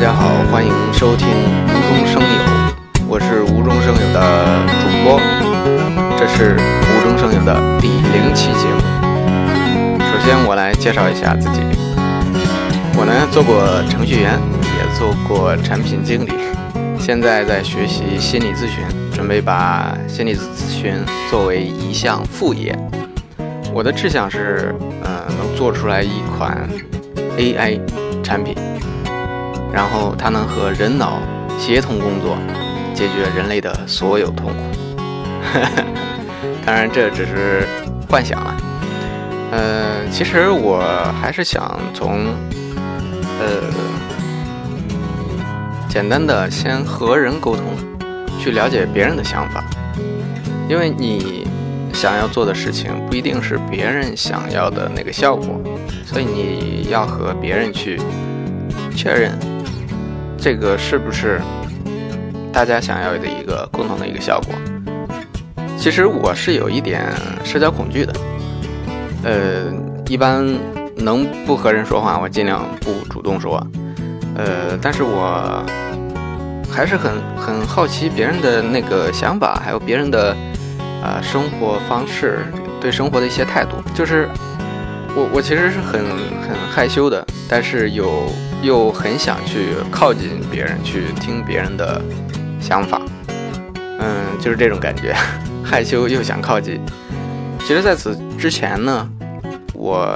大家好，欢迎收听无中生有，我是无中生有的主播，这是无中生有的第零期节目。首先，我来介绍一下自己，我呢做过程序员，也做过产品经理，现在在学习心理咨询，准备把心理咨询作为一项副业。我的志向是，嗯、能做出来一款 AI 产品。然后它能和人脑协同工作，解决人类的所有痛苦。当然，这只是幻想了。呃，其实我还是想从呃简单的先和人沟通，去了解别人的想法，因为你想要做的事情不一定是别人想要的那个效果，所以你要和别人去确认。这个是不是大家想要的一个共同的一个效果？其实我是有一点社交恐惧的，呃，一般能不和人说话，我尽量不主动说，呃，但是我还是很很好奇别人的那个想法，还有别人的啊、呃、生活方式，对生活的一些态度，就是我我其实是很很害羞的，但是有。又很想去靠近别人，去听别人的想法，嗯，就是这种感觉，害羞又想靠近。其实，在此之前呢，我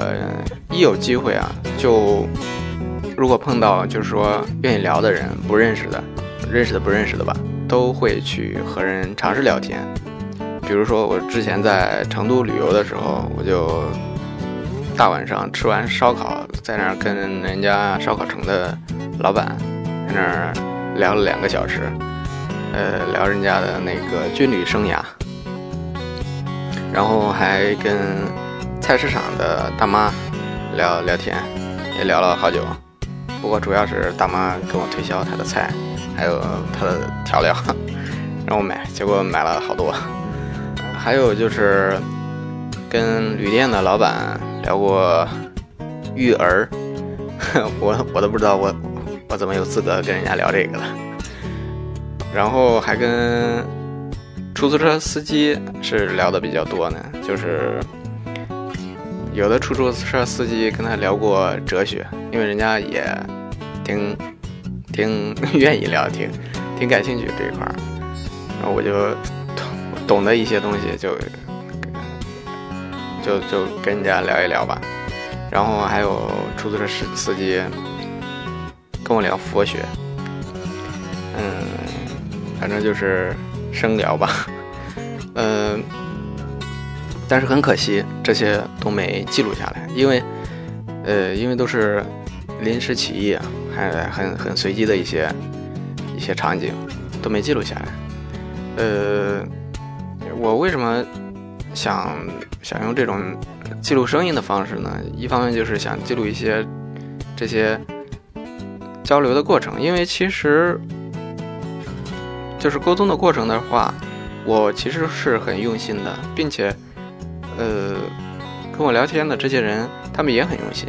一有机会啊，就如果碰到就是说愿意聊的人，不认识的、认识的不认识的吧，都会去和人尝试聊天。比如说，我之前在成都旅游的时候，我就。大晚上吃完烧烤，在那儿跟人家烧烤城的老板在那儿聊了两个小时，呃，聊人家的那个军旅生涯，然后还跟菜市场的大妈聊聊天，也聊了好久。不过主要是大妈跟我推销她的菜，还有她的调料，让我买，结果买了好多。还有就是跟旅店的老板。聊过育儿，我我都不知道我我怎么有资格跟人家聊这个了。然后还跟出租车司机是聊的比较多呢，就是有的出租车司机跟他聊过哲学，因为人家也挺挺 愿意聊，挺挺感兴趣这一块儿，然后我就懂得一些东西就。就就跟人家聊一聊吧，然后还有出租车司司机跟我聊佛学，嗯，反正就是生聊吧，嗯，但是很可惜这些都没记录下来，因为呃，因为都是临时起意，还很很随机的一些一些场景都没记录下来，呃，我为什么想？想用这种记录声音的方式呢，一方面就是想记录一些这些交流的过程，因为其实就是沟通的过程的话，我其实是很用心的，并且呃跟我聊天的这些人，他们也很用心。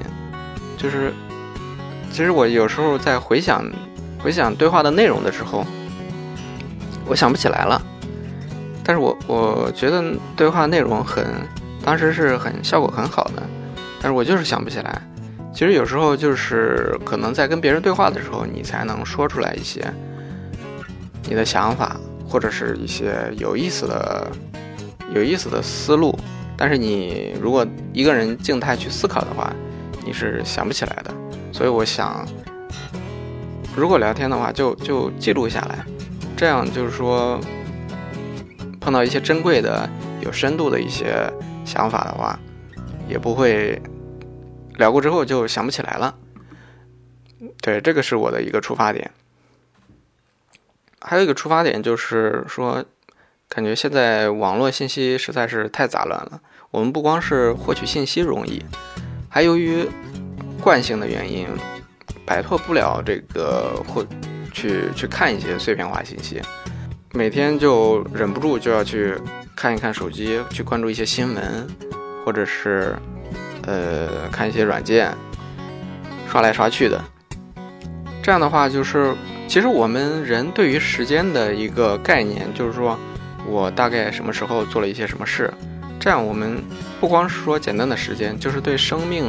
就是其实我有时候在回想回想对话的内容的时候，我想不起来了，但是我我觉得对话内容很。当时是很效果很好的，但是我就是想不起来。其实有时候就是可能在跟别人对话的时候，你才能说出来一些你的想法，或者是一些有意思的、有意思的思路。但是你如果一个人静态去思考的话，你是想不起来的。所以我想，如果聊天的话，就就记录下来，这样就是说碰到一些珍贵的、有深度的一些。想法的话，也不会聊过之后就想不起来了。对，这个是我的一个出发点。还有一个出发点就是说，感觉现在网络信息实在是太杂乱了。我们不光是获取信息容易，还由于惯性的原因，摆脱不了这个或去去看一些碎片化信息，每天就忍不住就要去。看一看手机，去关注一些新闻，或者是，呃，看一些软件，刷来刷去的，这样的话，就是其实我们人对于时间的一个概念，就是说我大概什么时候做了一些什么事。这样，我们不光是说简单的时间，就是对生命，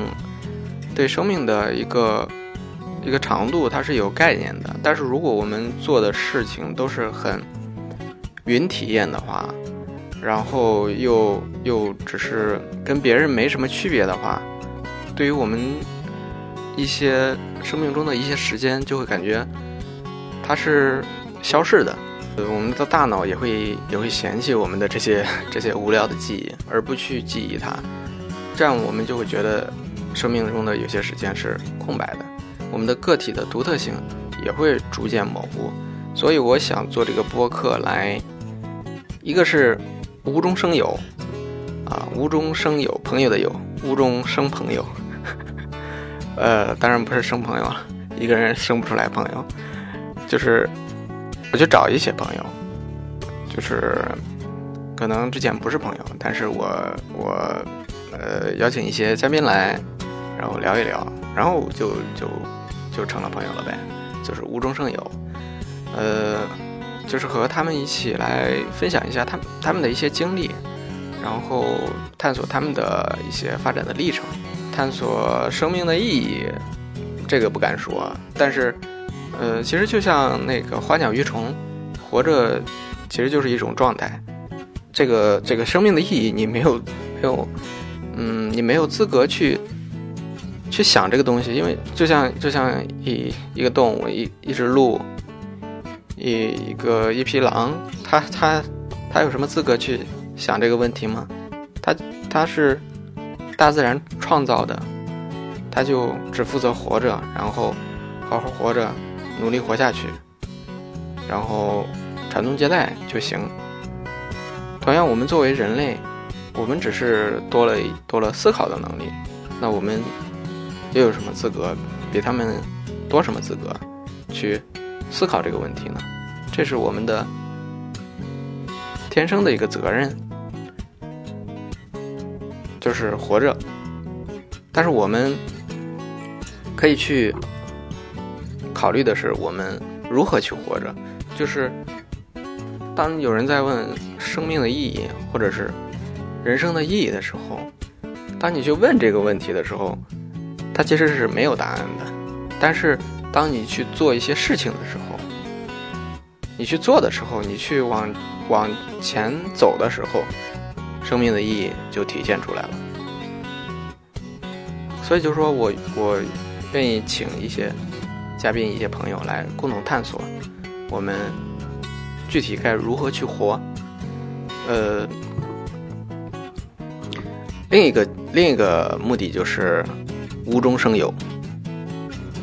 对生命的一个一个长度，它是有概念的。但是，如果我们做的事情都是很云体验的话，然后又又只是跟别人没什么区别的话，对于我们一些生命中的一些时间，就会感觉它是消逝的。呃我们的大脑也会也会嫌弃我们的这些这些无聊的记忆，而不去记忆它。这样我们就会觉得生命中的有些时间是空白的，我们的个体的独特性也会逐渐模糊。所以我想做这个播客来，一个是无中生有，啊，无中生有朋友的有，无中生朋友。呃，当然不是生朋友了，一个人生不出来朋友，就是。我去找一些朋友，就是可能之前不是朋友，但是我我呃邀请一些嘉宾来，然后聊一聊，然后就就就成了朋友了呗，就是无中生有，呃，就是和他们一起来分享一下他们他们的一些经历，然后探索他们的一些发展的历程，探索生命的意义，这个不敢说，但是。呃，其实就像那个花鸟鱼虫，活着其实就是一种状态。这个这个生命的意义，你没有没有，嗯，你没有资格去去想这个东西，因为就像就像一一个动物，一一只鹿，一一个一匹狼，它它它有什么资格去想这个问题吗？它它是大自然创造的，它就只负责活着，然后好好活着。努力活下去，然后传宗接代就行。同样，我们作为人类，我们只是多了多了思考的能力，那我们又有什么资格比他们多什么资格去思考这个问题呢？这是我们的天生的一个责任，就是活着。但是我们可以去。考虑的是我们如何去活着，就是当有人在问生命的意义或者是人生的意义的时候，当你去问这个问题的时候，它其实是没有答案的。但是当你去做一些事情的时候，你去做的时候，你去往往前走的时候，生命的意义就体现出来了。所以就说我我愿意请一些。嘉宾一些朋友来共同探索，我们具体该如何去活？呃，另一个另一个目的就是无中生有，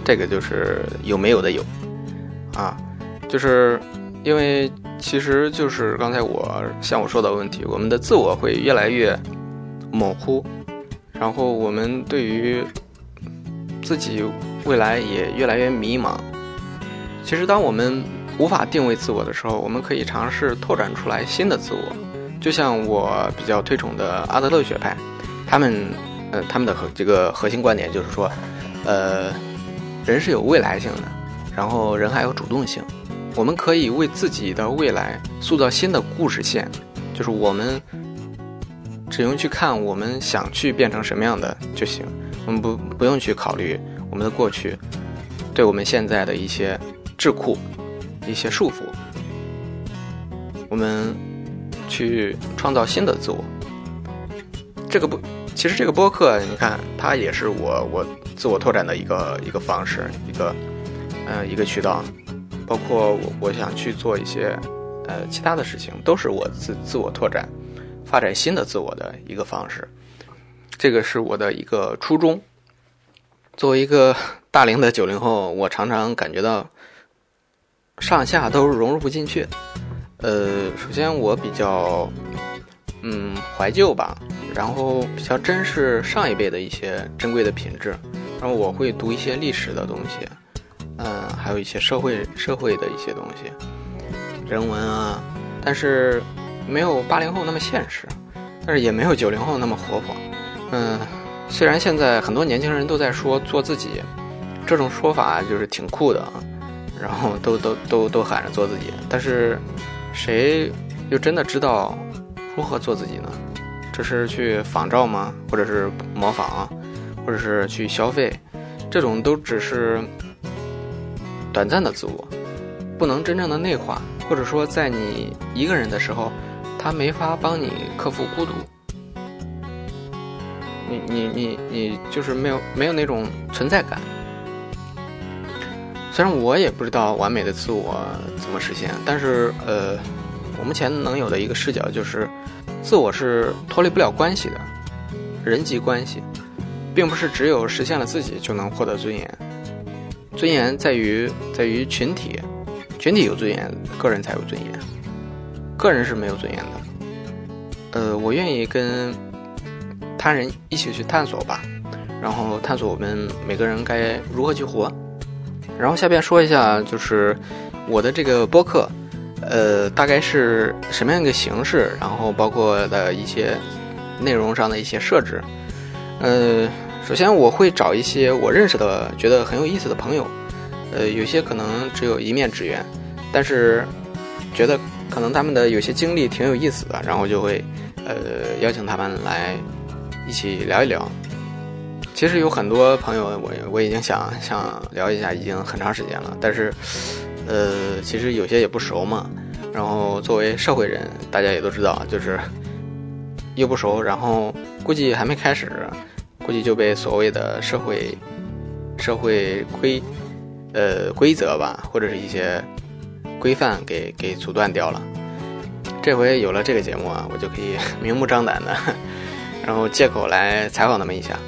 这个就是有没有的有啊，就是因为其实就是刚才我像我说的问题，我们的自我会越来越模糊，然后我们对于自己。未来也越来越迷茫。其实，当我们无法定位自我的时候，我们可以尝试拓展出来新的自我。就像我比较推崇的阿德勒学派，他们，呃，他们的核这个核心观点就是说，呃，人是有未来性的，然后人还有主动性。我们可以为自己的未来塑造新的故事线，就是我们只用去看我们想去变成什么样的就行，我们不不用去考虑。我们的过去，对我们现在的一些桎梏、一些束缚，我们去创造新的自我。这个不，其实这个播客，你看，它也是我我自我拓展的一个一个方式，一个呃一个渠道。包括我我想去做一些呃其他的事情，都是我自自我拓展、发展新的自我的一个方式。这个是我的一个初衷。作为一个大龄的九零后，我常常感觉到上下都融入不进去。呃，首先我比较嗯怀旧吧，然后比较珍视上一辈的一些珍贵的品质，然后我会读一些历史的东西，嗯，还有一些社会社会的一些东西，人文啊，但是没有八零后那么现实，但是也没有九零后那么活泼，嗯。虽然现在很多年轻人都在说做自己，这种说法就是挺酷的啊，然后都都都都喊着做自己，但是谁又真的知道如何做自己呢？这是去仿照吗？或者是模仿，啊或者是去消费？这种都只是短暂的自我，不能真正的内化，或者说在你一个人的时候，他没法帮你克服孤独。你你你你就是没有没有那种存在感。虽然我也不知道完美的自我怎么实现，但是呃，我目前能有的一个视角就是，自我是脱离不了关系的，人际关系，并不是只有实现了自己就能获得尊严。尊严在于在于群体，群体有尊严，个人才有尊严，个人是没有尊严的。呃，我愿意跟他人一起去探索吧，然后探索我们每个人该如何去活。然后下边说一下，就是我的这个播客，呃，大概是什么样一个形式，然后包括的一些内容上的一些设置。呃，首先我会找一些我认识的、觉得很有意思的朋友，呃，有些可能只有一面之缘，但是觉得可能他们的有些经历挺有意思的，然后就会呃邀请他们来一起聊一聊。其实有很多朋友，我我已经想想聊一下，已经很长时间了。但是，呃，其实有些也不熟嘛。然后作为社会人，大家也都知道，就是又不熟，然后估计还没开始，估计就被所谓的社会社会规呃规则吧，或者是一些规范给给阻断掉了。这回有了这个节目啊，我就可以 明目张胆的，然后借口来采访他们一下。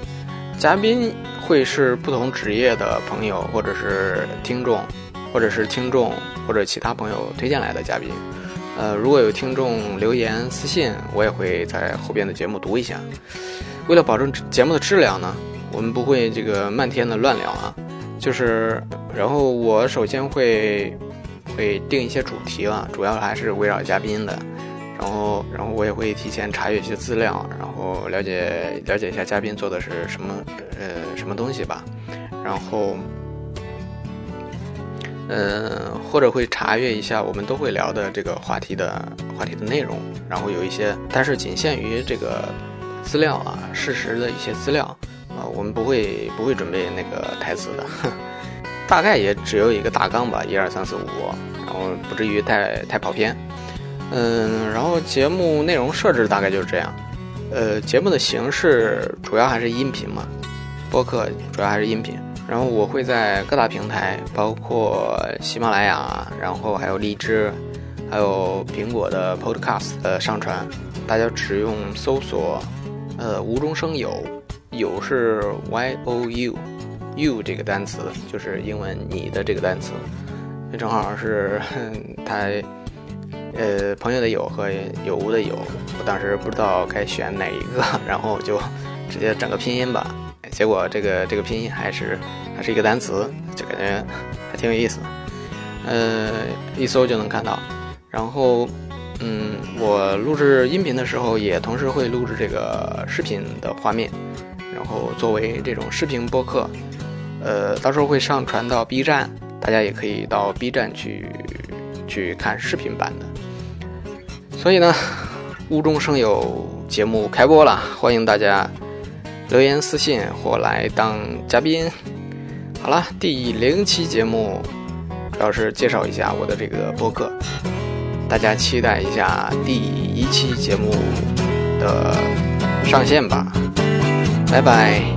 嘉宾会是不同职业的朋友，或者是听众，或者是听众或者其他朋友推荐来的嘉宾。呃，如果有听众留言私信，我也会在后边的节目读一下。为了保证节目的质量呢，我们不会这个漫天的乱聊啊。就是，然后我首先会会定一些主题了，主要还是围绕嘉宾的。然后，然后我也会提前查阅一些资料，然后了解了解一下嘉宾做的是什么，呃，什么东西吧。然后，嗯，或者会查阅一下我们都会聊的这个话题的话题的内容。然后有一些，但是仅限于这个资料啊，事实的一些资料啊，我们不会不会准备那个台词的，大概也只有一个大纲吧，一二三四五，然后不至于太太跑偏。嗯，然后节目内容设置大概就是这样，呃，节目的形式主要还是音频嘛，播客主要还是音频。然后我会在各大平台，包括喜马拉雅，然后还有荔枝，还有苹果的 Podcast 呃上传。大家只用搜索，呃，无中生有，有是 Y O U，U 这个单词就是英文你的这个单词，正好是他。呃，朋友的友和有无的有，我当时不知道该选哪一个，然后就直接整个拼音吧。结果这个这个拼音还是还是一个单词，就感觉还挺有意思。呃，一搜就能看到。然后，嗯，我录制音频的时候，也同时会录制这个视频的画面，然后作为这种视频播客，呃，到时候会上传到 B 站，大家也可以到 B 站去去看视频版的。所以呢，无中生有节目开播了，欢迎大家留言私信或来当嘉宾。好了，第零期节目主要是介绍一下我的这个播客，大家期待一下第一期节目的上线吧，拜拜。